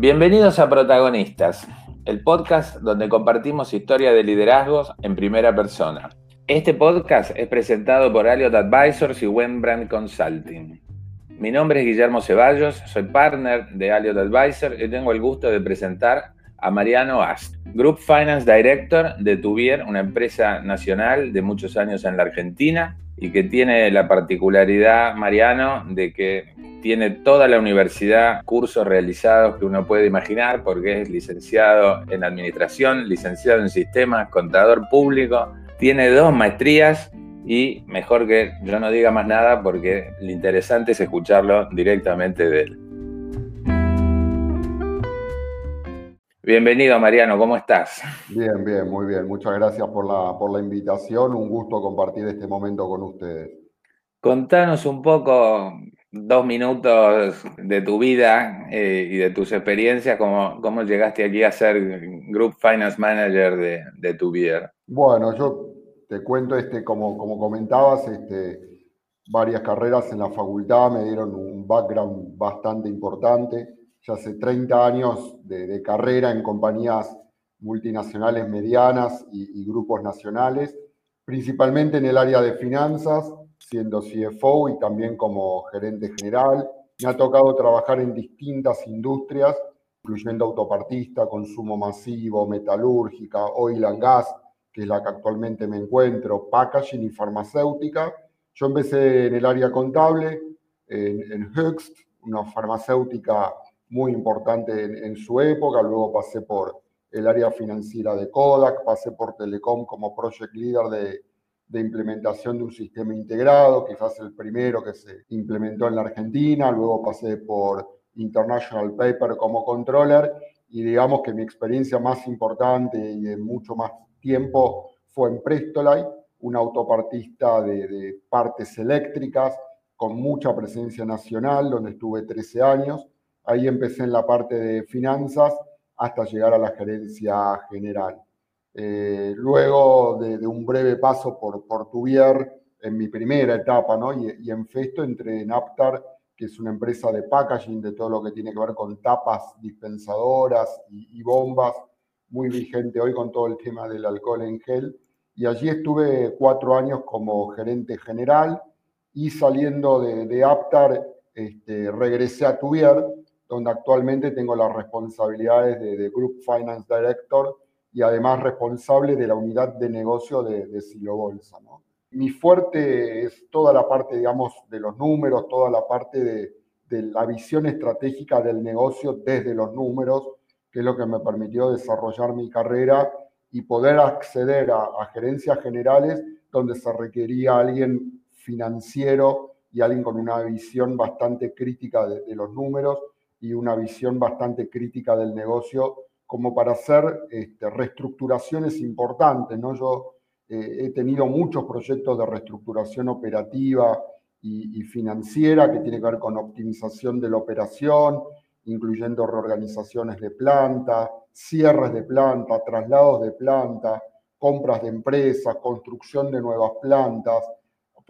Bienvenidos a Protagonistas, el podcast donde compartimos historia de liderazgos en primera persona. Este podcast es presentado por Aliot Advisors y Wembrand Consulting. Mi nombre es Guillermo Ceballos, soy partner de Aliot Advisors y tengo el gusto de presentar a Mariano Ast, Group Finance Director de Tuvier, una empresa nacional de muchos años en la Argentina y que tiene la particularidad, Mariano, de que tiene toda la universidad cursos realizados que uno puede imaginar porque es licenciado en administración, licenciado en sistemas, contador público, tiene dos maestrías y mejor que yo no diga más nada porque lo interesante es escucharlo directamente de él. Bienvenido Mariano, ¿cómo estás? Bien, bien, muy bien. Muchas gracias por la, por la invitación. Un gusto compartir este momento con ustedes. Contanos un poco, dos minutos de tu vida eh, y de tus experiencias, cómo, cómo llegaste aquí a ser Group Finance Manager de, de Tuvier. Bueno, yo te cuento, este, como, como comentabas, este, varias carreras en la facultad me dieron un background bastante importante ya hace 30 años de, carrera en compañías multinacionales medianas y, grupos nacionales, principalmente en el área de finanzas, siendo CFO y también como gerente general. Me ha tocado trabajar en distintas industrias, incluyendo autopartista, consumo masivo, metalúrgica, oil and gas, que es la que actualmente me encuentro, packaging y farmacéutica. Yo empecé en el área contable, en, en Höchst, una farmacéutica muy importante en, su época, luego pasé por el área financiera de Kodak, pasé por Telecom como project leader de, de implementación de un sistema integrado, quizás el primero que se implementó en la Argentina, luego pasé por International Paper como controller y digamos que mi experiencia más importante y de mucho más tiempo fue en Prestolite, un autopartista de, de, partes eléctricas con mucha presencia nacional, donde estuve 13 años. Ahí empecé en la parte de finanzas hasta llegar a la gerencia general. Eh, luego de, un breve paso por, por Tuvier, en mi primera etapa, ¿no? y, en Festo entré en Aptar, que es una empresa de packaging, de todo lo que tiene que ver con tapas dispensadoras y, bombas, muy vigente hoy con todo el tema del alcohol en gel. Y allí estuve cuatro años como gerente general y saliendo de, de Aptar, este, regresé a Tuvier, donde actualmente tengo las responsabilidades de, Group Finance Director y además responsable de la unidad de negocio de, de Silo Bolsa. Mi fuerte es toda la parte, digamos, de los números, toda la parte de, la visión estratégica del negocio desde los números, que es lo que me permitió desarrollar mi carrera y poder acceder a, gerencias generales donde se requería alguien financiero y alguien con una visión bastante crítica de los números y una visión bastante crítica del negocio como para hacer este, reestructuraciones importantes. ¿no? Yo eh, he tenido muchos proyectos de reestructuración operativa y, financiera que tiene que ver con optimización de la operación, incluyendo reorganizaciones de planta, cierres de planta, traslados de planta, compras de empresas, construcción de nuevas plantas,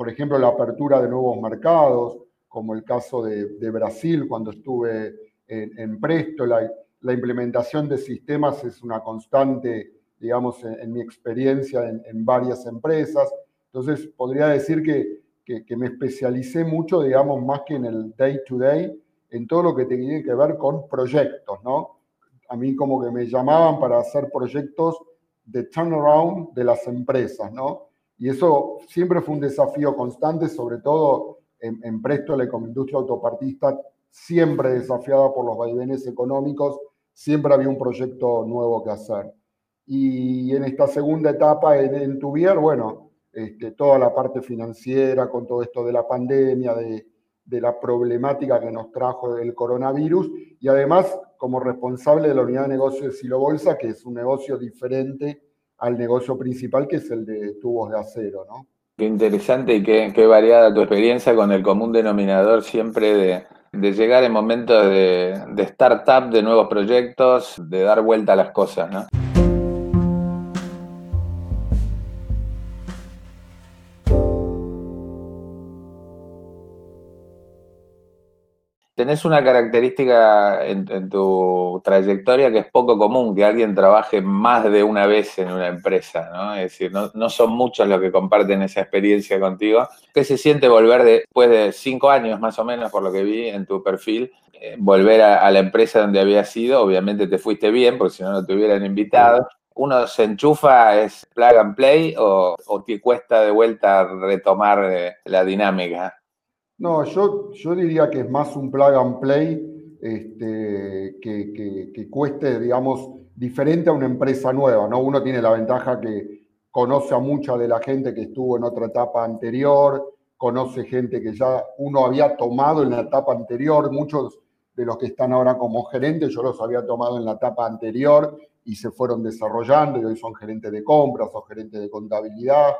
por ejemplo, la apertura de nuevos mercados, como el caso de, Brasil cuando estuve en, Presto. La, implementación de sistemas es una constante, digamos, en, mi experiencia en, varias empresas. Entonces, podría decir que, que, me especialicé mucho, digamos, más que en el day-to-day, -day, en todo lo que tiene que ver con proyectos, ¿no? A mí como que me llamaban para hacer proyectos de turnaround de las empresas, ¿no? Y eso siempre fue un desafío constante, sobre todo en, en Préstole como industria autopartista, siempre desafiada por los vaivenes económicos, siempre había un proyecto nuevo que hacer. Y en esta segunda etapa en, en Tuvier, bueno, este, toda la parte financiera, con todo esto de la pandemia, de, de la problemática que nos trajo el coronavirus, y además como responsable de la unidad de negocio de Silo Bolsa, que es un negocio diferente al negocio principal, que es el de tubos de acero, ¿no? Qué interesante y qué, qué variada tu experiencia con el común denominador siempre de, de llegar en momentos de, de startup, de nuevos proyectos, de dar vuelta a las cosas, ¿no? Tenés una característica en, tu trayectoria que es poco común, que alguien trabaje más de una vez en una empresa, ¿no? Es decir, no, son muchos los que comparten esa experiencia contigo. ¿Qué se siente volver después de cinco años más o menos, por lo que vi en tu perfil, eh, volver a, la empresa donde habías sido? Obviamente te fuiste bien, porque si no, no te hubieran invitado. ¿Uno se enchufa, es plug and play o, o te cuesta de vuelta retomar eh, la dinámica? No, yo, yo diría que es más un plug and play este, que, cueste, digamos, diferente a una empresa nueva, ¿no? Uno tiene la ventaja que conoce a mucha de la gente que estuvo en otra etapa anterior, conoce gente que ya uno había tomado en la etapa anterior, muchos de los que están ahora como gerentes, yo los había tomado en la etapa anterior y se fueron desarrollando y hoy son gerentes de compras o gerentes de contabilidad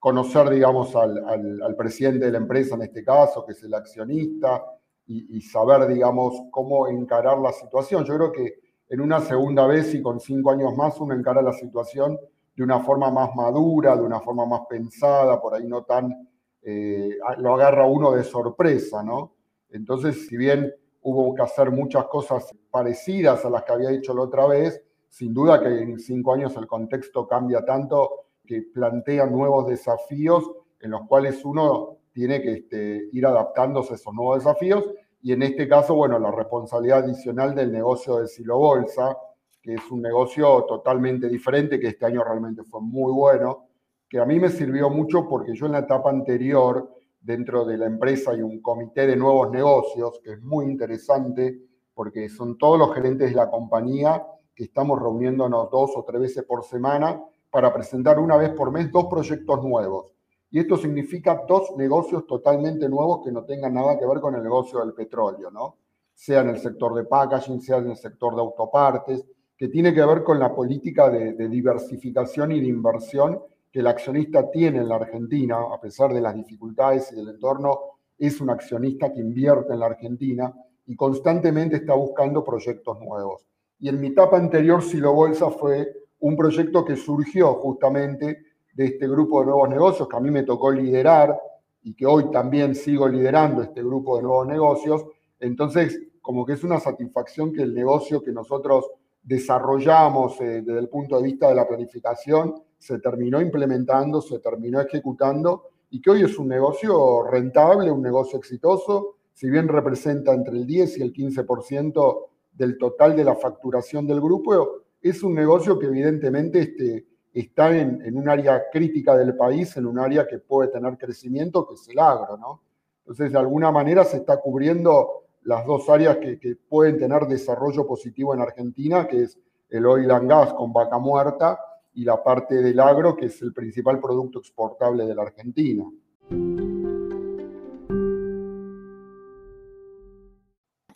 conocer, digamos, al, presidente de la empresa en este caso, que es el accionista, y, saber, digamos, cómo encarar la situación. Yo creo que en una segunda vez y con cinco años más uno encara la situación de una forma más madura, de una forma más pensada, por ahí no tan, eh, lo agarra uno de sorpresa, ¿no? Entonces, si bien hubo que hacer muchas cosas parecidas a las que había hecho la otra vez, sin duda que en cinco años el contexto cambia tanto que plantean nuevos desafíos en los cuales uno tiene que este, ir adaptándose a esos nuevos desafíos. Y en este caso, bueno, la responsabilidad adicional del negocio de Silo Bolsa, que es un negocio totalmente diferente, que este año realmente fue muy bueno, que a mí me sirvió mucho porque yo en la etapa anterior, dentro de la empresa, hay un comité de nuevos negocios, que es muy interesante, porque son todos los gerentes de la compañía que estamos reuniéndonos dos o tres veces por semana para presentar una vez por mes dos proyectos nuevos. Y esto significa dos negocios totalmente nuevos que no tengan nada que ver con el negocio del petróleo, ¿no? Sea en el sector de packaging, sea en el sector de autopartes, que tiene que ver con la política de, diversificación y de inversión que el accionista tiene en la Argentina, a pesar de las dificultades y del entorno, es un accionista que invierte en la Argentina y constantemente está buscando proyectos nuevos. Y en mi etapa anterior, Silo Bolsa fue un proyecto que surgió justamente de este grupo de nuevos negocios que a mí me tocó liderar y que hoy también sigo liderando este grupo de nuevos negocios. Entonces, como que es una satisfacción que el negocio que nosotros desarrollamos eh, desde el punto de vista de la planificación se terminó implementando, se terminó ejecutando y que hoy es un negocio rentable, un negocio exitoso, si bien representa entre el 10 y el 15% del total de la facturación del grupo, es un negocio que evidentemente este, está en, un área crítica del país, en un área que puede tener crecimiento, que es el agro, ¿no? Entonces, de alguna manera se está cubriendo las dos áreas que, pueden tener desarrollo positivo en Argentina, que es el oil and gas con vaca muerta y la parte del agro, que es el principal producto exportable de la Argentina.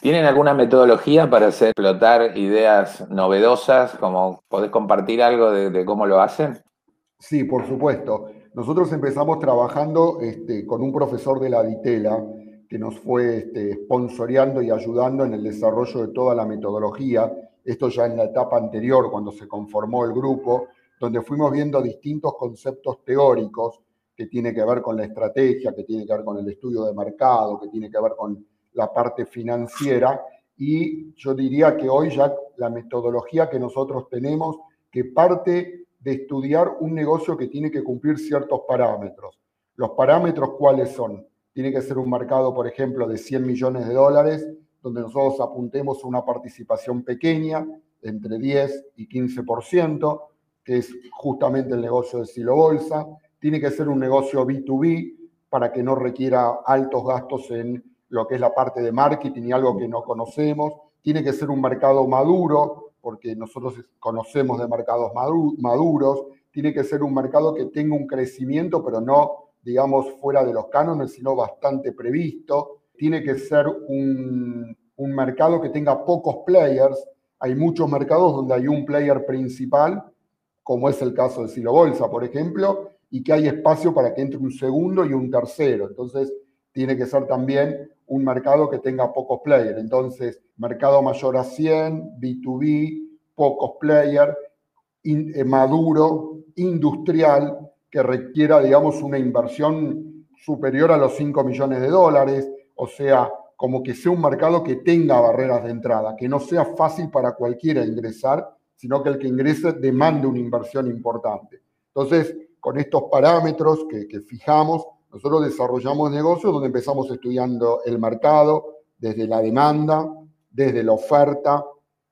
¿Tienen alguna metodología para hacer explotar ideas novedosas? Como podés compartir algo de, cómo lo hacen? Sí, por supuesto. Nosotros empezamos trabajando este, con un profesor de la Ditela que nos fue este, sponsoreando y ayudando en el desarrollo de toda la metodología. Esto ya en la etapa anterior, cuando se conformó el grupo, donde fuimos viendo distintos conceptos teóricos que tiene que ver con la estrategia, que tiene que ver con el estudio de mercado, que tiene que ver con la parte financiera y yo diría que hoy ya la metodología que nosotros tenemos, que parte de estudiar un negocio que tiene que cumplir ciertos parámetros. Los parámetros cuáles son? Tiene que ser un mercado, por ejemplo, de 100 millones de dólares, donde nosotros apuntemos una participación pequeña, entre 10 y 15%, que es justamente el negocio de Silo Bolsa. Tiene que ser un negocio B2B para que no requiera altos gastos en lo que es la parte de marketing y algo que no conocemos. Tiene que ser un mercado maduro, porque nosotros conocemos de mercados maduros. Tiene que ser un mercado que tenga un crecimiento, pero no, digamos, fuera de los cánones, sino bastante previsto. Tiene que ser un, mercado que tenga pocos players. Hay muchos mercados donde hay un player principal, como es el caso de Silo Bolsa, por ejemplo, y que hay espacio para que entre un segundo y un tercero. Entonces, tiene que ser también un mercado que tenga pocos players. Entonces, mercado mayor a 100, B2B, pocos players, eh, maduro, industrial, que requiera, digamos, una inversión superior a los 5 millones de dólares, o sea, como que sea un mercado que tenga barreras de entrada, que no sea fácil para cualquiera ingresar, sino que el que ingrese demande una inversión importante. Entonces, con estos parámetros que fijamos, nosotros desarrollamos negocios donde empezamos estudiando el mercado, desde la demanda, desde la oferta,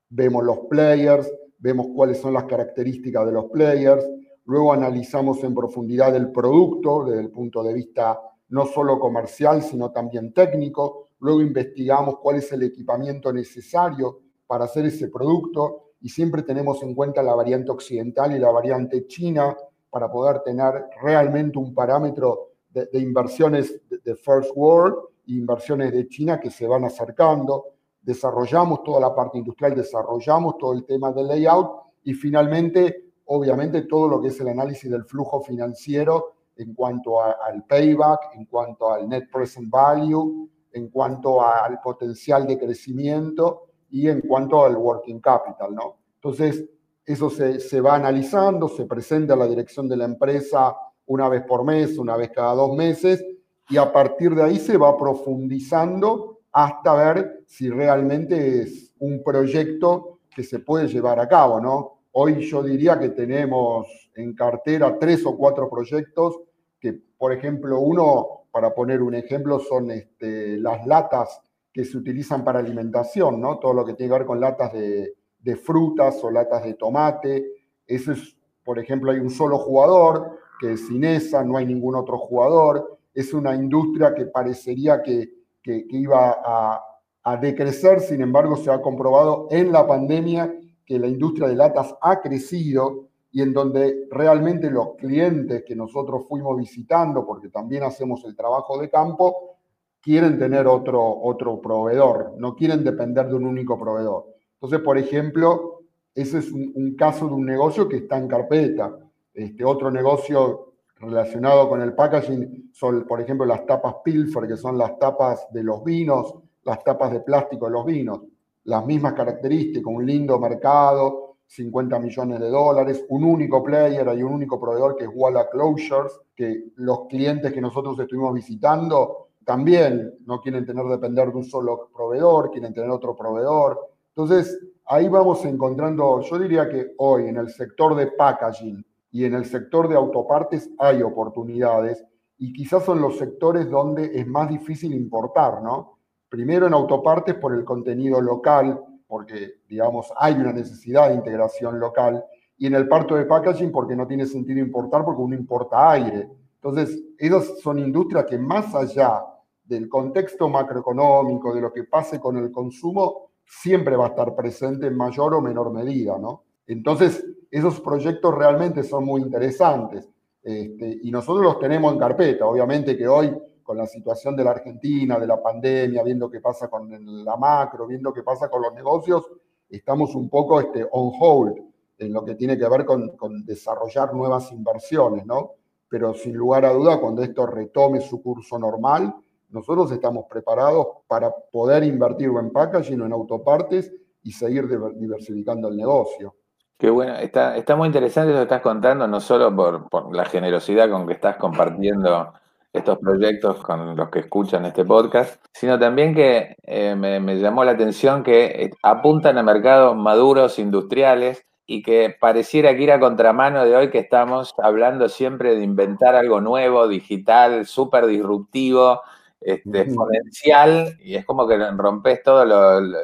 vemos los players, vemos cuáles son las características de los players, luego analizamos en profundidad el producto desde el punto de vista no solo comercial, sino también técnico, luego investigamos cuál es el equipamiento necesario para hacer ese producto y siempre tenemos en cuenta la variante occidental y la variante china para poder tener realmente un parámetro de, inversiones de, First World inversiones de China que se van acercando. Desarrollamos toda la parte industrial, desarrollamos todo el tema del layout y finalmente, obviamente, todo lo que es el análisis del flujo financiero en cuanto al payback, en cuanto al net present value, en cuanto al potencial de crecimiento y en cuanto al working capital, ¿no? Entonces, eso se, se, va analizando, se presenta a la dirección de la empresa una vez por mes, una vez cada dos meses, y a partir de ahí se va profundizando hasta ver si realmente es un proyecto que se puede llevar a cabo, ¿no? Hoy yo diría que tenemos en cartera tres o cuatro proyectos que, por ejemplo, uno, para poner un ejemplo, son este, las latas que se utilizan para alimentación, ¿no? Todo lo que tiene que ver con latas de, de frutas o latas de tomate. Eso es, por ejemplo, hay un solo jugador, que es Inesa, no hay ningún otro jugador. Es una industria que parecería que, que, iba a, a decrecer, sin embargo, se ha comprobado en la pandemia que la industria de latas ha crecido y en donde realmente los clientes que nosotros fuimos visitando, porque también hacemos el trabajo de campo, quieren tener otro, otro proveedor, no quieren depender de un único proveedor. Entonces, por ejemplo, ese es un, caso de un negocio que está en carpeta. Este, otro negocio relacionado con el packaging son, por ejemplo, las tapas Pilfer, que son las tapas de los vinos, las tapas de plástico de los vinos. Las mismas características, un lindo mercado, 50 millones de dólares, un único player, hay un único proveedor que es Walla Closures, que los clientes que nosotros estuvimos visitando también no quieren tener depender de un solo proveedor, quieren tener otro proveedor. Entonces, ahí vamos encontrando, yo diría que hoy en el sector de packaging y en el sector de autopartes hay oportunidades y quizás son los sectores donde es más difícil importar, ¿no? Primero en autopartes por el contenido local, porque, digamos, hay una necesidad de integración local, y en el parto de packaging porque no tiene sentido importar porque uno importa aire. Entonces, esas son industrias que más allá del contexto macroeconómico, de lo que pase con el consumo, siempre va a estar presente en mayor o menor medida, ¿no? Entonces, esos proyectos realmente son muy interesantes este, y nosotros los tenemos en carpeta. Obviamente que hoy, con la situación de la Argentina, de la pandemia, viendo qué pasa con la macro, viendo qué pasa con los negocios, estamos un poco este, on hold en lo que tiene que ver con, desarrollar nuevas inversiones, ¿no? Pero sin lugar a duda, cuando esto retome su curso normal, nosotros estamos preparados para poder invertir en packaging o en autopartes y seguir diversificando el negocio. Qué bueno, está, está muy interesante lo que estás contando, no solo por, la generosidad con que estás compartiendo estos proyectos con los que escuchan este podcast, sino también que eh, me, me, llamó la atención que eh, apuntan a mercados maduros, industriales, y que pareciera que ir a contramano de hoy que estamos hablando siempre de inventar algo nuevo, digital, súper disruptivo, este, exponencial y es como que rompes todos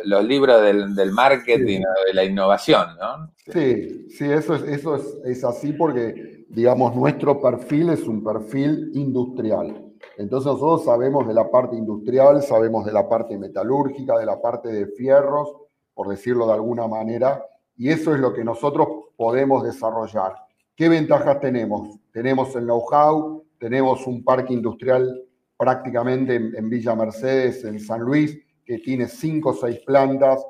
los libros del, marketing o de la innovación, ¿no? Sí, sí, eso, es, eso es, así porque, digamos, nuestro perfil es un perfil industrial. Entonces nosotros sabemos de la parte industrial, sabemos de la parte metalúrgica, de la parte de fierros, por decirlo de alguna manera, y eso es lo que nosotros podemos desarrollar. ¿Qué ventajas tenemos? Tenemos el know-how, tenemos un parque industrial prácticamente en, Villa Mercedes, en San Luis, que tiene cinco o seis plantas,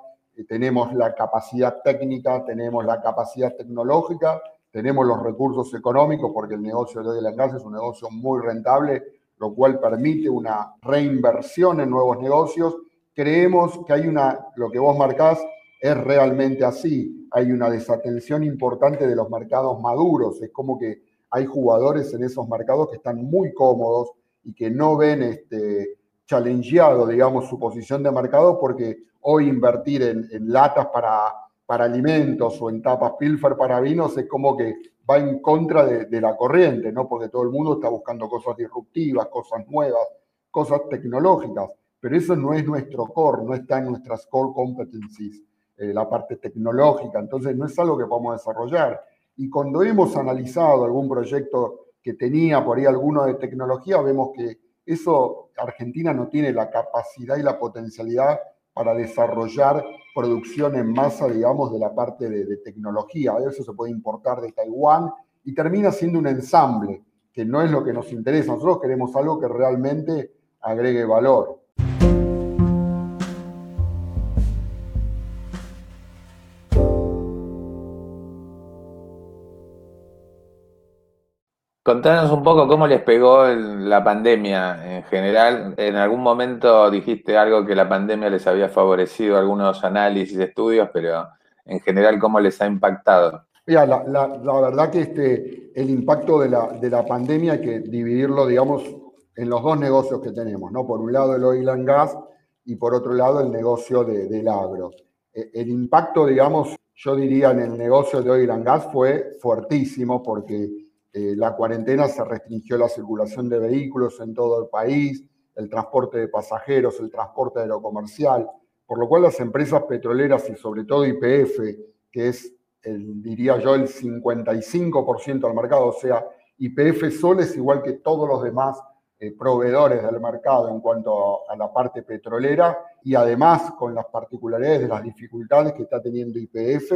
tenemos la capacidad técnica, tenemos la capacidad tecnológica, tenemos los recursos económicos, porque el negocio de la gas es un negocio muy rentable, lo cual permite una reinversión en nuevos negocios. Creemos que hay una, lo que vos marcás es realmente así, hay una desatención importante de los mercados maduros, es como que hay jugadores en esos mercados que están muy cómodos, y que no ven este, challengeado, digamos, su posición de mercado porque hoy invertir en, latas para, para, alimentos o en tapas pilfer para vinos es como que va en contra de, la corriente, ¿no? Porque todo el mundo está buscando cosas disruptivas, cosas nuevas, cosas tecnológicas, pero eso no es nuestro core, no está en nuestras core competencies, eh, la parte tecnológica, entonces no es algo que podamos desarrollar. Y cuando hemos analizado algún proyecto que tenía por ahí alguno de tecnología, vemos que eso Argentina no tiene la capacidad y la potencialidad para desarrollar producción en masa, digamos, de la parte de, de tecnología. Eso se puede importar de Taiwán y termina siendo un ensamble, que no es lo que nos interesa. Nosotros queremos algo que realmente agregue valor. Contanos un poco cómo les pegó la pandemia en general. En algún momento dijiste algo que la pandemia les había favorecido, algunos análisis, estudios, pero en general, ¿cómo les ha impactado? Mira, la, verdad que este, el impacto de la, de la pandemia hay que dividirlo, digamos, en los dos negocios que tenemos, ¿no? Por un lado el oil and gas y por otro lado el negocio del agro. E, el impacto, digamos, yo diría en el negocio de oil and gas fue fuertísimo porque eh, la cuarentena se restringió la circulación de vehículos en todo el país, el transporte de pasajeros, el transporte aerocomercial, por lo cual las empresas petroleras y sobre todo IPF, que es, diría yo, el 55% del mercado, o sea, IPF solo es igual que todos los demás eh, proveedores del mercado en cuanto a, la parte petrolera y además con las particularidades de las dificultades que está teniendo IPF,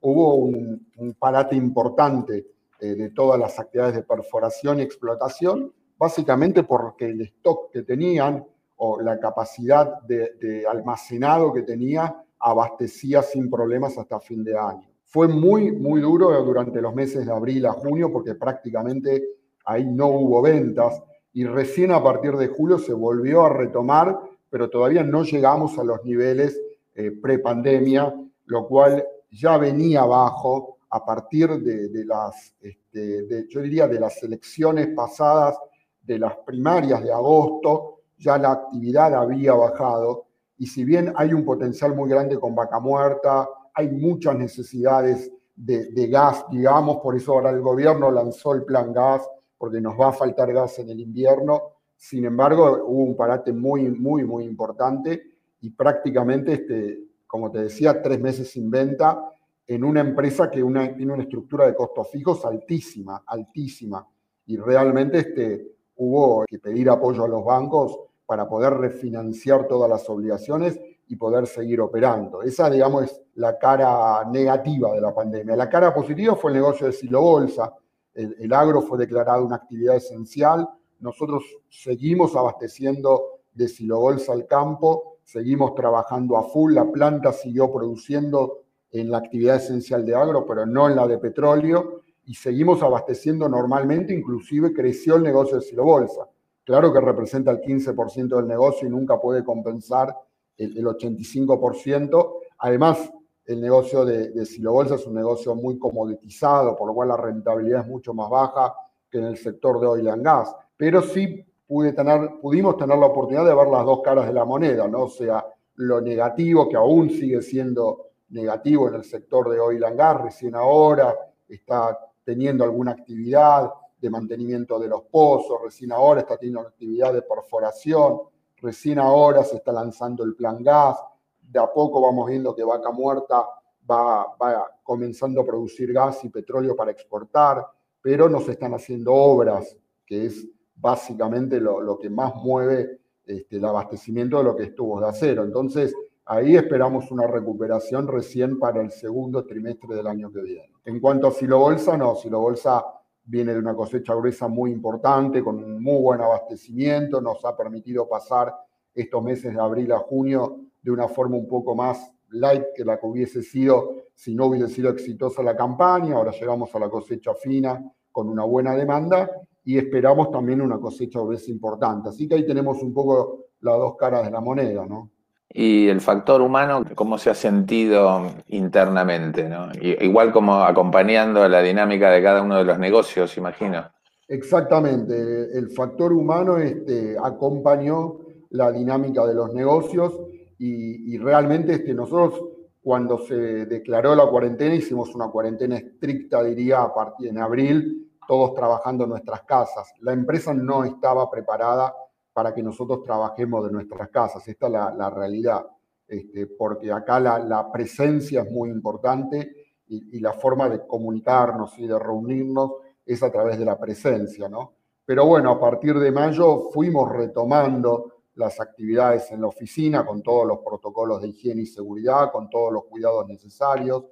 hubo un parate importante eh, de todas las actividades de perforación y explotación, básicamente porque el stock que tenían o la capacidad de, almacenado que tenía abastecía sin problemas hasta fin de año. Fue muy, muy duro durante los meses de abril a junio porque prácticamente ahí no hubo ventas y recién a partir de julio se volvió a retomar, pero todavía no llegamos a los niveles eh, pre-pandemia, lo cual ya venía bajo a partir de, las, este, yo diría, de las elecciones pasadas, de las primarias de agosto, ya la actividad había bajado. Y si bien hay un potencial muy grande con vaca muerta, hay muchas necesidades de, de gas, digamos, por eso ahora el gobierno lanzó el plan gas, porque nos va a faltar gas en el invierno. Sin embargo, hubo un parate muy, muy, muy importante y prácticamente, este, como te decía, tres meses sin venta en una empresa que tiene una estructura de costos fijos altísima, altísima. Y realmente este, hubo que pedir apoyo a los bancos para poder refinanciar todas las obligaciones y poder seguir operando. Esa, digamos, es la cara negativa de la pandemia. La cara positiva fue el negocio de Silo Bolsa. El, el agro fue declarado una actividad esencial. Nosotros seguimos abasteciendo de Silo Bolsa al campo, seguimos trabajando a full. La planta siguió produciendo en la actividad esencial de agro, pero no en la de petróleo, y seguimos abasteciendo normalmente, inclusive creció el negocio de silobolsa. Claro que representa el 15% del negocio y nunca puede compensar el, 85%. Además, el negocio de, de silobolsa es un negocio muy comoditizado, por lo cual la rentabilidad es mucho más baja que en el sector de oil and gas. Pero sí pude tener, pudimos tener la oportunidad de ver las dos caras de la moneda, ¿no? O sea, lo negativo que aún sigue siendo negativo en el sector de oil and gas, recién ahora está teniendo alguna actividad de mantenimiento de los pozos, recién ahora está teniendo actividad de perforación, recién ahora se está lanzando el plan gas, de a poco vamos viendo que Vaca Muerta va, va comenzando a producir gas y petróleo para exportar, pero no se están haciendo obras, que es básicamente lo, lo que más mueve este, el abastecimiento de lo que es tubos de acero. Entonces, Ahí esperamos una recuperación recién para el segundo trimestre del año que viene. En cuanto a Silo Bolsa, no, Silo Bolsa viene de una cosecha gruesa muy importante, con un muy buen abastecimiento, nos ha permitido pasar estos meses de abril a junio de una forma un poco más light que la que hubiese sido si no hubiese sido exitosa la campaña. Ahora llegamos a la cosecha fina con una buena demanda y esperamos también una cosecha gruesa importante. Así que ahí tenemos un poco las dos caras de la moneda, ¿no? Y el factor humano, cómo se ha sentido internamente. Igual como acompañando la dinámica de cada uno de los negocios, imagino. Exactamente, el factor humano este, acompañó la dinámica de los negocios y, realmente este, nosotros cuando se declaró la cuarentena hicimos una cuarentena estricta, diría, a partir en abril, todos trabajando en nuestras casas. La empresa no estaba preparada para que nosotros trabajemos de nuestras casas, esta es la, realidad, este, porque acá la, presencia es muy importante y, y, la forma de comunicarnos y de reunirnos es a través de la presencia, ¿no? Pero bueno, a partir de mayo fuimos retomando las actividades en la oficina con todos los protocolos de higiene y seguridad, con todos los cuidados necesarios.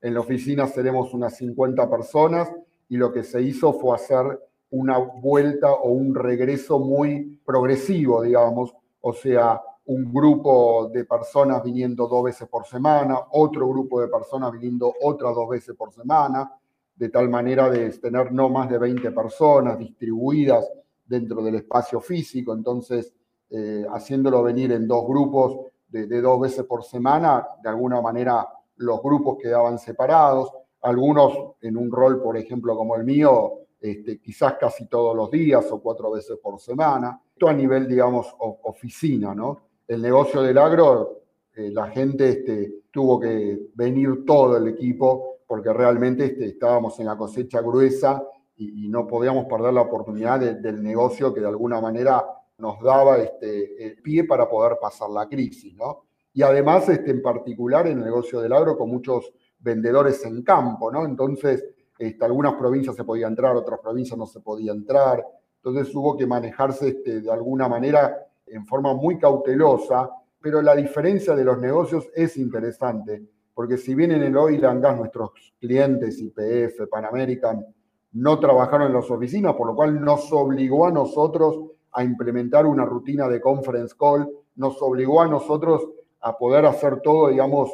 En la oficina seremos unas 50 personas y lo que se hizo fue hacer una vuelta o un regreso muy progresivo, digamos, o sea, un grupo de personas viniendo dos veces por semana, otro grupo de personas viniendo otras dos veces por semana, de tal manera de tener no más de 20 personas distribuidas dentro del espacio físico, entonces eh, haciéndolo venir en dos grupos de, dos veces por semana, de alguna manera los grupos quedaban separados, algunos en un rol, por ejemplo, como el mío, este, quizás casi todos los días o cuatro veces por semana. Esto a nivel, digamos, oficina, ¿no? El negocio del agro, eh, la gente este, tuvo que venir todo el equipo porque realmente este, estábamos en la cosecha gruesa y, no podíamos perder la oportunidad del negocio que de alguna manera nos daba este, el pie para poder pasar la crisis, ¿no? Y además, este, en particular, el negocio del agro, con muchos vendedores en campo, ¿no? Entonces, este, algunas provincias se podía entrar, otras provincias no se podía entrar. Entonces hubo que manejarse este, de alguna manera en forma muy cautelosa, pero la diferencia de los negocios es interesante porque si bien en el oil and gas nuestros clientes, IPF, Pan American, no trabajaron en las oficinas, por lo cual nos obligó a nosotros a implementar una rutina de conference call, nos obligó a nosotros a poder hacer todo, digamos,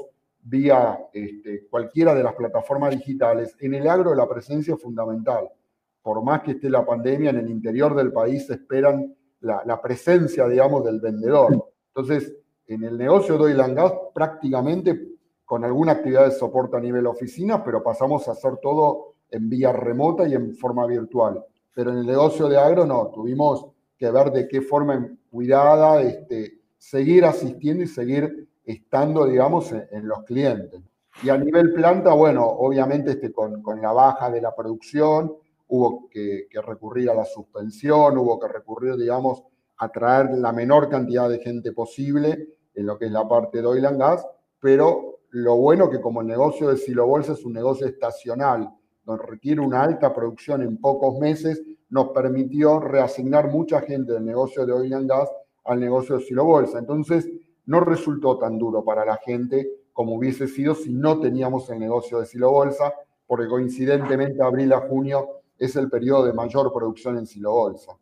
vía este, cualquiera de las plataformas digitales. En el agro la presencia es fundamental. Por más que esté la pandemia, en el interior del país esperan la, la presencia, digamos, del vendedor. Entonces, en el negocio de oil and gas prácticamente con alguna actividad de soporte a nivel oficina, pero pasamos a hacer todo en vía remota y en forma virtual. Pero en el negocio de agro no, tuvimos que ver de qué forma cuidada este, seguir asistiendo y seguir estando, digamos, en, los clientes. Y a nivel planta, bueno, obviamente este, con, la baja de la producción hubo que, que, recurrir a la suspensión, hubo que recurrir, digamos, a traer la menor cantidad de gente posible en lo que es la parte de oil and gas, pero lo bueno que como el negocio de Silo Bolsa es un negocio estacional, donde requiere una alta producción en pocos meses, nos permitió reasignar mucha gente del negocio de oil and gas al negocio de Silo Bolsa. Entonces, no resultó tan duro para la gente como hubiese sido si no teníamos el negocio de Silo Bolsa, porque coincidentemente abril a junio es el periodo de mayor producción en Silo Bolsa.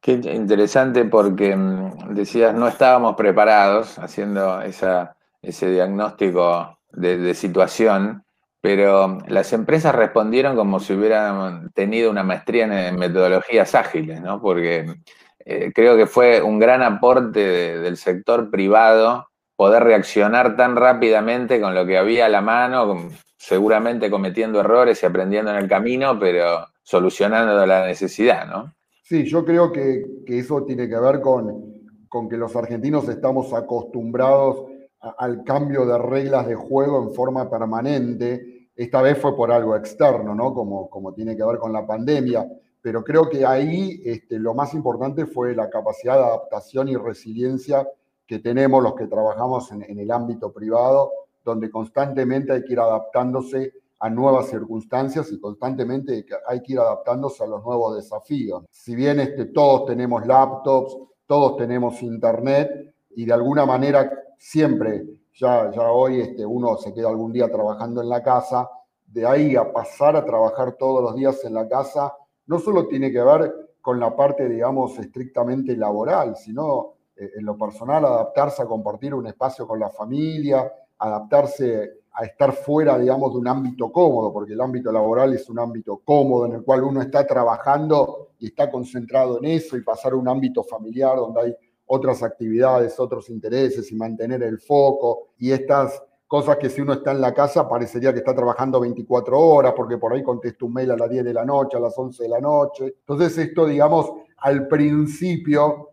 Qué interesante porque mm, decías, no estábamos preparados haciendo esa ese diagnóstico de, situación, pero las empresas respondieron como si hubieran tenido una maestría en metodologías ágiles, ¿no? Porque eh, creo que fue un gran aporte del sector privado poder reaccionar tan rápidamente con lo que había a la mano, seguramente cometiendo errores y aprendiendo en el camino, pero solucionando la necesidad, ¿no? Sí, yo creo que, eso tiene que ver con, con que los argentinos estamos acostumbrados al cambio de reglas de juego en forma permanente. Esta vez fue por algo externo, ¿no? Como, como tiene que ver con la pandemia. Pero creo que ahí este, lo más importante fue la capacidad de adaptación y resiliencia que tenemos los que trabajamos en, el ámbito privado, donde constantemente hay que ir adaptándose a nuevas circunstancias y constantemente hay que ir adaptándose a los nuevos desafíos. Si bien este, todos tenemos laptops, todos tenemos internet y de alguna manera siempre, ya, ya hoy este, uno se queda algún día trabajando en la casa, de ahí a pasar a trabajar todos los días en la casa, no solo tiene que ver con la parte, digamos, estrictamente laboral, sino eh, en lo personal, adaptarse a compartir un espacio con la familia, adaptarse a estar fuera, digamos, de un ámbito cómodo, porque el ámbito laboral es un ámbito cómodo en el cual uno está trabajando y está concentrado en eso y pasar a un ámbito familiar donde hay otras actividades, otros intereses y mantener el foco y estas cosas que si uno está en la casa parecería que está trabajando 24 horas porque por ahí contesta un mail a las 10 de la noche, a las 11 de la noche. Entonces esto, digamos, al principio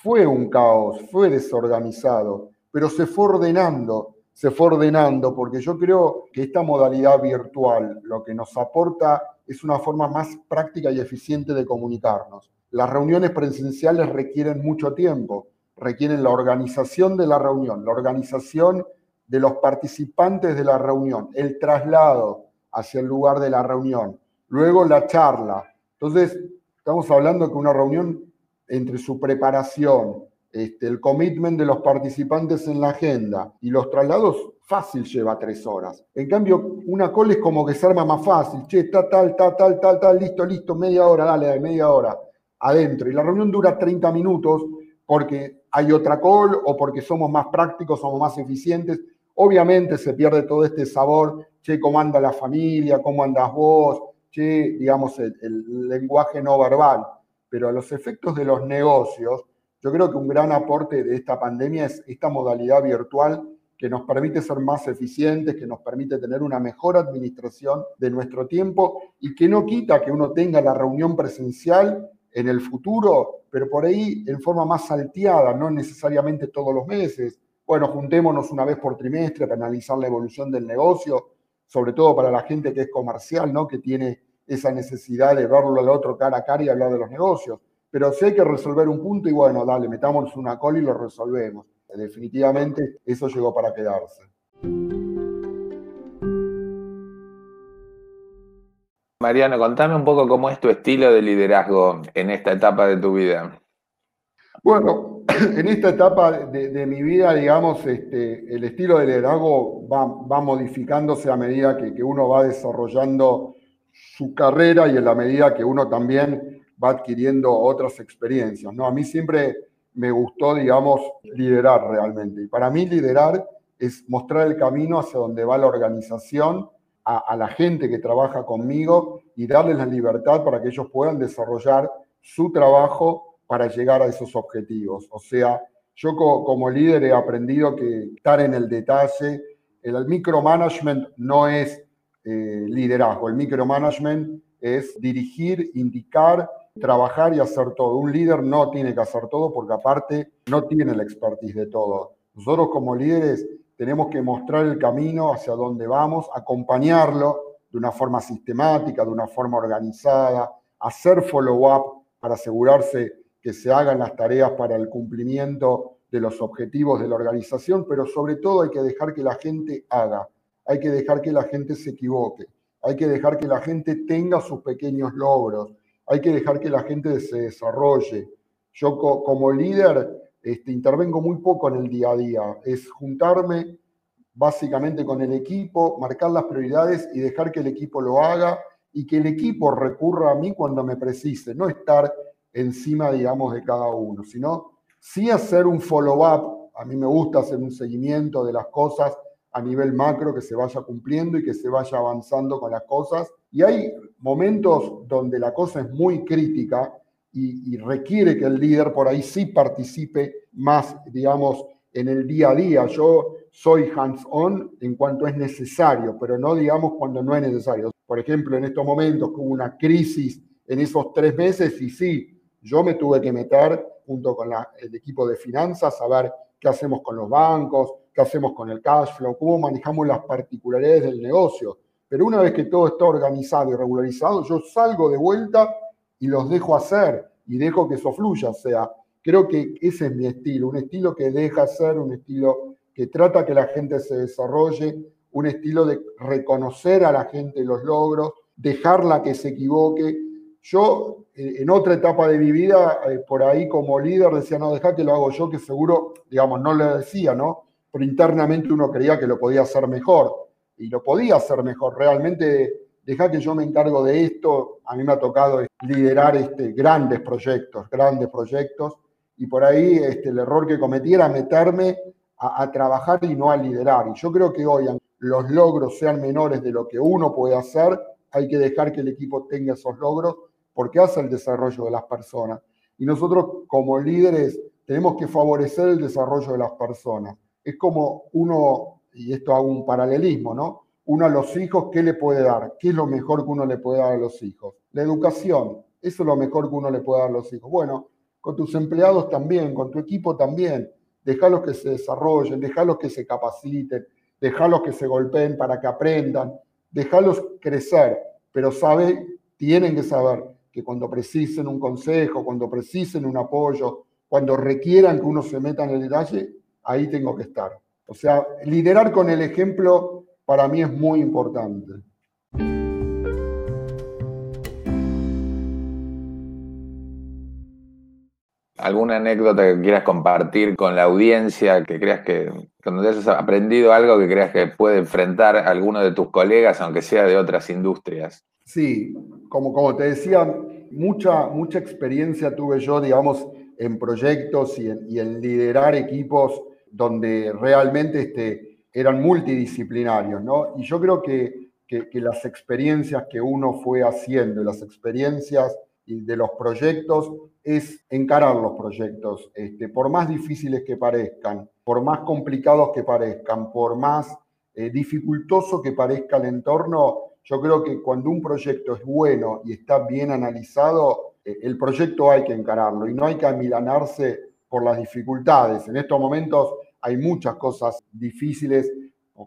fue un caos, fue desorganizado, pero se fue ordenando, se fue ordenando, porque yo creo que esta modalidad virtual lo que nos aporta es una forma más práctica y eficiente de comunicarnos. Las reuniones presenciales requieren mucho tiempo, requieren la organización de la reunión, la organización de los participantes de la reunión, el traslado hacia el lugar de la reunión, luego la charla. Entonces, estamos hablando que una reunión entre su preparación, este, el commitment de los participantes en la agenda y los traslados, fácil lleva tres horas. En cambio, una call es como que se arma más fácil. Che, está tal, tal, tal, tal, tal, listo, listo, media hora, dale, media hora, adentro. Y la reunión dura 30 minutos porque hay otra call o porque somos más prácticos, somos más eficientes. Obviamente se pierde todo este sabor, che, cómo anda la familia, cómo andas vos, che, digamos, el lenguaje no verbal pero a los efectos de los negocios, yo creo que un gran aporte de esta pandemia es esta modalidad virtual que nos permite ser más eficientes, que nos permite tener una mejor administración de nuestro tiempo y que no quita que uno tenga la reunión presencial en el futuro, pero por ahí en forma más salteada, no necesariamente todos los meses. Bueno, juntémonos una vez por trimestre para analizar la evolución del negocio, sobre todo para la gente que es comercial, ¿no? que tiene esa necesidad de verlo al otro cara a cara y hablar de los negocios. Pero sé que resolver un punto y bueno, dale, metámonos una cola y lo resolvemos. Definitivamente eso llegó para quedarse. Mariano, contame un poco cómo es tu estilo de liderazgo en esta etapa de tu vida. Bueno, en esta etapa de, mi vida, digamos, este, el estilo de liderazgo va, modificándose a medida que, uno va desarrollando su carrera y en la medida que uno también va adquiriendo otras experiencias. ¿no? A mí siempre me gustó, digamos, liderar realmente. Y para mí liderar es mostrar el camino hacia donde va la organización, a, la gente que trabaja conmigo y darles la libertad para que ellos puedan desarrollar su trabajo para llegar a esos objetivos. O sea, yo como líder he aprendido que estar en el detalle, el micromanagement no es eh, liderazgo. El micromanagement es dirigir, indicar, trabajar y hacer todo. Un líder no tiene que hacer todo porque aparte no tiene la expertise de todo. Nosotros como líderes tenemos que mostrar el camino hacia donde vamos, acompañarlo de una forma sistemática, de una forma organizada, hacer follow-up para asegurarse que se hagan las tareas para el cumplimiento de los objetivos de la organización, pero sobre todo hay que dejar que la gente haga hay que dejar que la gente se equivoque, hay que dejar que la gente tenga sus pequeños logros, hay que dejar que la gente se desarrolle. Yo como líder este, intervengo muy poco en el día a día, es juntarme básicamente con el equipo, marcar las prioridades y dejar que el equipo lo haga y que el equipo recurra a mí cuando me precise, no estar encima, digamos, de cada uno, sino sí hacer un follow-up. A mí me gusta hacer un seguimiento de las cosas a nivel macro que se vaya cumpliendo y que se vaya avanzando con las cosas. Y hay momentos donde la cosa es muy crítica y, requiere que el líder por ahí sí participe más, digamos, en el día a día. Yo soy hands-on en cuanto es necesario, pero no digamos cuando no es necesario. Por ejemplo, en estos momentos que hubo una crisis en esos tres meses y sí, yo me tuve que meter junto con el equipo de finanzas a ver qué hacemos con los bancos, qué hacemos con el cash flow, cómo manejamos las particularidades del negocio. Pero una vez que todo está organizado y regularizado, yo salgo de vuelta y los dejo hacer y dejo que eso fluya. O sea, creo que ese es mi estilo, un estilo que deja hacer, un estilo que trata que la gente se desarrolle, un estilo de reconocer a la gente los logros, dejarla que se equivoque. Yo, eh, en otra etapa de mi vida, eh, por ahí como líder, decía, no, deja que lo hago yo, que seguro, digamos, no le decía, ¿no? pero internamente uno creía que lo podía hacer mejor y lo podía hacer mejor. Realmente, deja que yo me encargo de esto. A mí me ha tocado liderar este, grandes proyectos, grandes proyectos, y por ahí este, el error que cometí era meterme a, trabajar y no a liderar. Y yo creo que hoy, los logros sean menores de lo que uno puede hacer, hay que dejar que el equipo tenga esos logros porque hace el desarrollo de las personas. Y nosotros como líderes tenemos que favorecer el desarrollo de las personas es como uno, y esto hago un paralelismo, ¿no? Uno a los hijos, ¿qué le puede dar? ¿Qué es lo mejor que uno le puede dar a los hijos? La educación, eso es lo mejor que uno le puede dar a los hijos. Bueno, con tus empleados también, con tu equipo también. Dejalos que se desarrollen, dejalos que se capaciten, dejalos que se golpeen para que aprendan, dejalos crecer, pero sabe, tienen que saber que cuando precisen un consejo, cuando precisen un apoyo, cuando requieran que uno se meta en el detalle, ahí tengo que estar. O sea, liderar con el ejemplo para mí es muy importante. ¿Alguna anécdota que quieras compartir con la audiencia, que creas que cuando te hayas aprendido algo que creas que puede enfrentar alguno de tus colegas, aunque sea de otras industrias? Sí, como, te decía, mucha, mucha experiencia tuve yo, digamos, en proyectos y en, liderar equipos donde realmente este, eran multidisciplinarios, ¿no? Y yo creo que, las experiencias que uno fue haciendo, las experiencias de los proyectos, es encarar los proyectos, este, por más difíciles que parezcan, por más complicados que parezcan, por más eh, dificultoso que parezca el entorno, yo creo que cuando un proyecto es bueno y está bien analizado, eh, el proyecto hay que encararlo y no hay que amilanarse por las dificultades. En estos momentos hay muchas cosas difíciles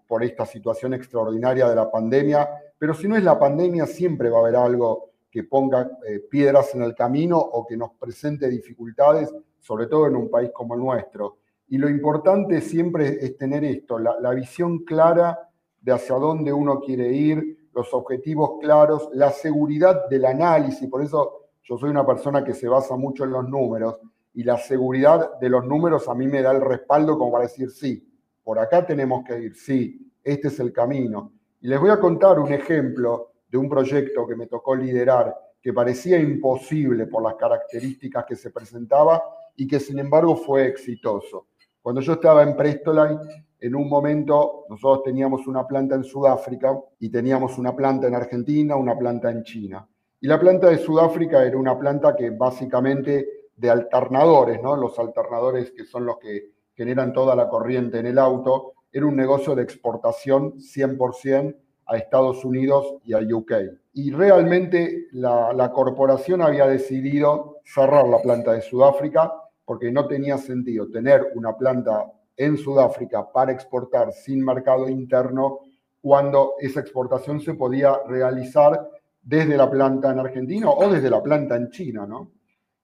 por esta situación extraordinaria de la pandemia, pero si no es la pandemia, siempre va a haber algo que ponga eh, piedras en el camino o que nos presente dificultades, sobre todo en un país como el nuestro. Y lo importante siempre es tener esto, la, la visión clara de hacia dónde uno quiere ir, los objetivos claros, la seguridad del análisis. Por eso yo soy una persona que se basa mucho en los números y la seguridad de los números a mí me da el respaldo como para decir, sí, por acá tenemos que ir, sí, este es el camino. Y les voy a contar un ejemplo de un proyecto que me tocó liderar que parecía imposible por las características que se presentaba y que sin embargo fue exitoso. Cuando yo estaba en Prestolite, en un momento nosotros teníamos una planta en Sudáfrica y teníamos una planta en Argentina, una planta en China. Y la planta de Sudáfrica era una planta que básicamente de alternadores, ¿no? los alternadores que son los que generan toda la corriente en el auto, era un negocio de exportación 100% a Estados Unidos y a UK. Y realmente la, la, corporación había decidido cerrar la planta de Sudáfrica porque no tenía sentido tener una planta en Sudáfrica para exportar sin mercado interno cuando esa exportación se podía realizar desde la planta en Argentina o desde la planta en China, ¿no?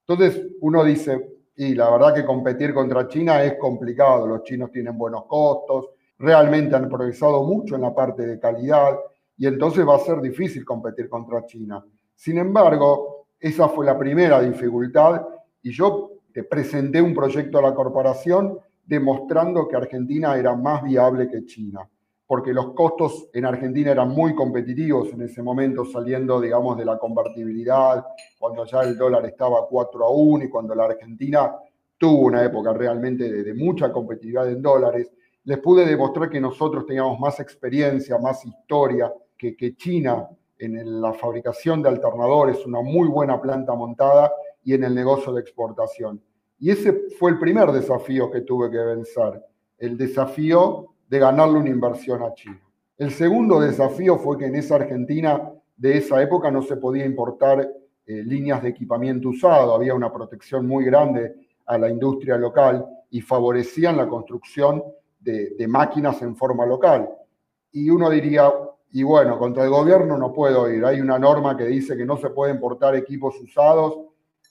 Entonces uno dice, y la verdad que competir contra China es complicado, los chinos tienen buenos costos, realmente han progresado mucho en la parte de calidad y entonces va a ser difícil competir contra China. Sin embargo, esa fue la primera dificultad y yo te presenté un proyecto a la corporación demostrando que Argentina era más viable que China porque los costos en Argentina eran muy competitivos en ese momento, saliendo, digamos, de la convertibilidad, cuando ya el dólar estaba 4 a 1 y cuando la Argentina tuvo una época realmente de, mucha competitividad en dólares, les pude demostrar que nosotros teníamos más experiencia, más historia que, que China en la fabricación de alternadores, una muy buena planta montada y en el negocio de exportación. Y ese fue el primer desafío que tuve que vencer, el desafío de ganarle una inversión a China. El segundo desafío fue que en esa Argentina de esa época no se podía importar eh, líneas de equipamiento usado, había una protección muy grande a la industria local y favorecían la construcción de, de máquinas en forma local. Y uno diría, y bueno, contra el gobierno no puedo ir, hay una norma que dice que no se puede importar equipos usados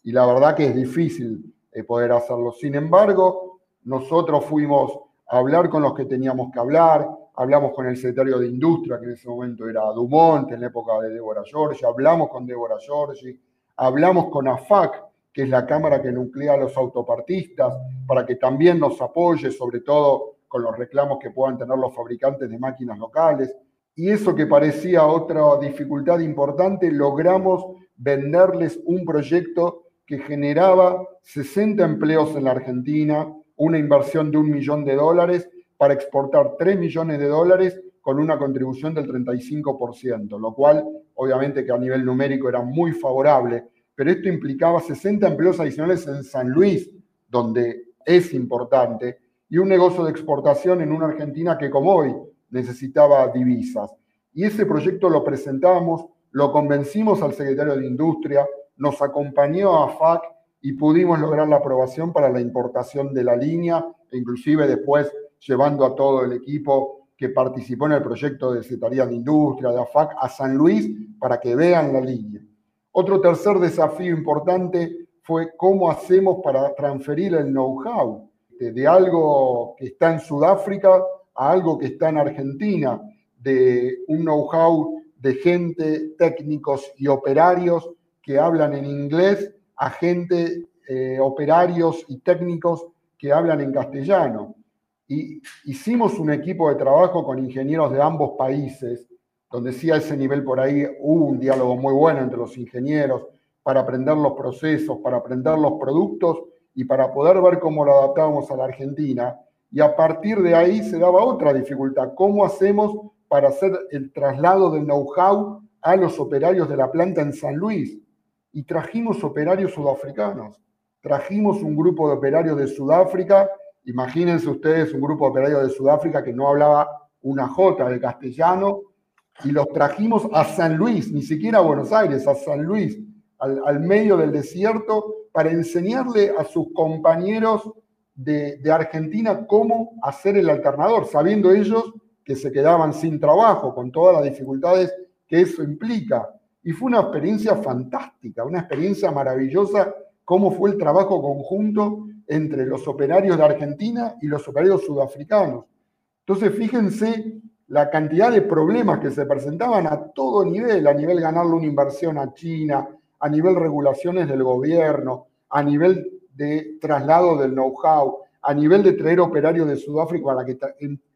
y la verdad que es difícil eh, poder hacerlo. Sin embargo, nosotros fuimos hablar con los que teníamos que hablar, hablamos con el secretario de Industria, que en ese momento era Dumont, en la época de Débora Giorgi, hablamos con Débora Giorgi, hablamos con AFAC, que es la cámara que nuclea a los autopartistas, para que también nos apoye, sobre todo con los reclamos que puedan tener los fabricantes de máquinas locales. Y eso que parecía otra dificultad importante, logramos venderles un proyecto que generaba 60 empleos en la Argentina, una inversión de un millón de dólares para exportar 3 millones de dólares con una contribución del 35%, lo cual obviamente que a nivel numérico era muy favorable, pero esto implicaba 60 empleos adicionales en San Luis, donde es importante, y un negocio de exportación en una Argentina que como hoy necesitaba divisas. Y ese proyecto lo presentamos, lo convencimos al secretario de Industria, nos acompañó a FAC y pudimos lograr la aprobación para la importación de la línea, e inclusive después llevando a todo el equipo que participó en el proyecto de Secretaría de Industria, de AFAC, a San Luis para que vean la línea. Otro tercer desafío importante fue cómo hacemos para transferir el know-how de, algo que está en Sudáfrica a algo que está en Argentina, de un know-how de gente, técnicos y operarios que hablan en inglés a gente, eh, operarios y técnicos que hablan en castellano. Y hicimos un equipo de trabajo con ingenieros de ambos países, donde sí a ese nivel por ahí hubo un diálogo muy bueno entre los ingenieros para aprender los procesos, para aprender los productos y para poder ver cómo lo adaptábamos a la Argentina. Y a partir de ahí se daba otra dificultad, ¿cómo hacemos para hacer el traslado del know-how a los operarios de la planta en San Luis? Y trajimos operarios sudafricanos, trajimos un grupo de operarios de Sudáfrica, imagínense ustedes un grupo de operarios de Sudáfrica que no hablaba una jota de castellano, y los trajimos a San Luis, ni siquiera a Buenos Aires, a San Luis, al, medio del desierto para enseñarle a sus compañeros de, Argentina cómo hacer el alternador, sabiendo ellos que se quedaban sin trabajo, con todas las dificultades que eso implica. Y fue una experiencia fantástica, una experiencia maravillosa, cómo fue el trabajo conjunto entre los operarios de Argentina y los operarios sudafricanos. Entonces, fíjense la cantidad de problemas que se presentaban a todo nivel, a nivel ganarle una inversión a China, a nivel regulaciones del gobierno, a nivel de traslado del know-how, a nivel de traer operarios de Sudáfrica para que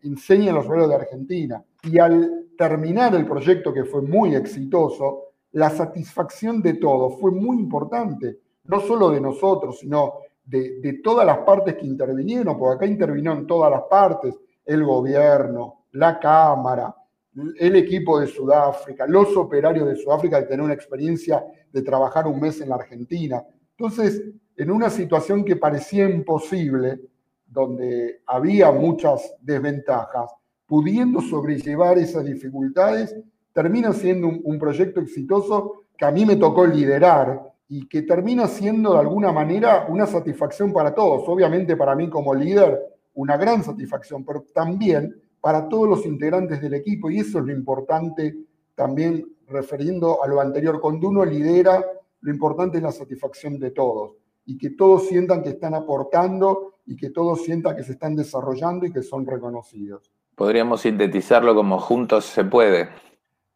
enseñen los operarios de Argentina. Y al terminar el proyecto, que fue muy exitoso, la satisfacción de todos fue muy importante, no solo de nosotros, sino de, todas las partes que intervinieron, porque acá intervinieron todas las partes, el gobierno, la Cámara, el equipo de Sudáfrica, los operarios de Sudáfrica de tener una experiencia de trabajar un mes en la Argentina. Entonces, en una situación que parecía imposible, donde había muchas desventajas, pudiendo sobrellevar esas dificultades, termina siendo un, proyecto exitoso que a mí me tocó liderar y que termina siendo de alguna manera una satisfacción para todos. Obviamente para mí como líder, una gran satisfacción, pero también para todos los integrantes del equipo y eso es lo importante también refiriendo a lo anterior. Cuando uno lidera, lo importante es la satisfacción de todos y que todos sientan que están aportando y que todos sientan que se están desarrollando y que son reconocidos. Podríamos sintetizarlo como juntos se puede.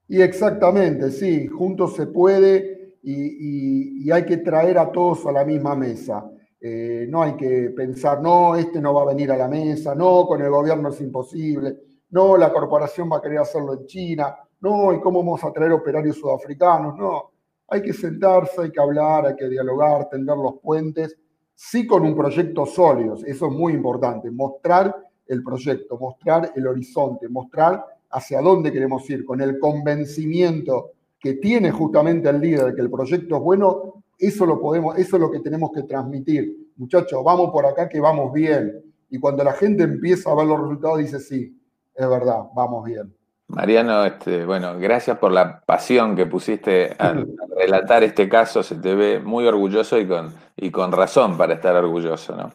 Y exactamente, sí, juntos se puede y, hay que traer a todos a la misma mesa. Eh, no hay que pensar, no, este no va a venir a la mesa, no, con el gobierno es imposible, no, la corporación va a querer hacerlo en China, no, ¿y cómo vamos a traer operarios sudafricanos? No, hay que sentarse, hay que hablar, hay que dialogar, tender los puentes, sí con un proyecto sólido, eso es muy importante, mostrar el proyecto, mostrar el horizonte, mostrar hacia dónde queremos ir, con el convencimiento que tiene justamente el líder de que el proyecto es bueno, eso lo podemos, eso es lo que tenemos que transmitir. Muchachos, vamos por acá que vamos bien. Y cuando la gente empieza a ver los resultados, dice, sí, es verdad, vamos bien. Mariano, este, bueno, gracias por la pasión que pusiste al, relatar este caso. Se te ve muy orgulloso y con, y con razón para estar orgulloso, ¿no?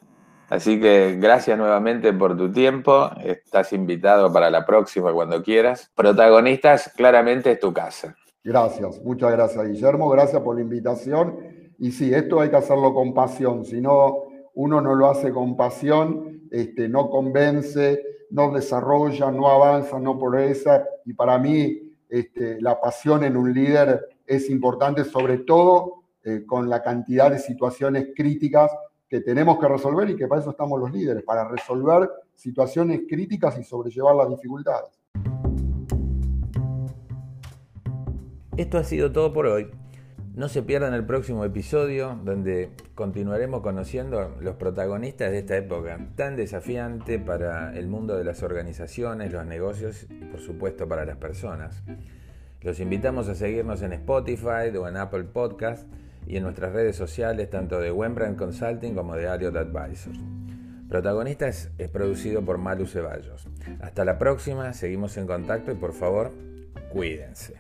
Así que gracias nuevamente por tu tiempo. Estás invitado para la próxima cuando quieras. Protagonistas, claramente es tu casa. Gracias, muchas gracias Guillermo, gracias por la invitación. Y sí, esto hay que hacerlo con pasión, si no, uno no lo hace con pasión, este, no convence, no desarrolla, no avanza, no progresa. Y para mí, este, la pasión en un líder es importante, sobre todo eh, con la cantidad de situaciones críticas que tenemos que resolver y que para eso estamos los líderes, para resolver situaciones críticas y sobrellevar las dificultades. Esto ha sido todo por hoy. No se pierdan el próximo episodio donde continuaremos conociendo los protagonistas de esta época tan desafiante para el mundo de las organizaciones, los negocios y por supuesto para las personas. Los invitamos a seguirnos en Spotify o en Apple Podcast y en nuestras redes sociales tanto de Wembrandt Consulting como de Aliot Advisors. Protagonistas es producido por Malu Ceballos. Hasta la próxima, seguimos en contacto y por favor, cuídense.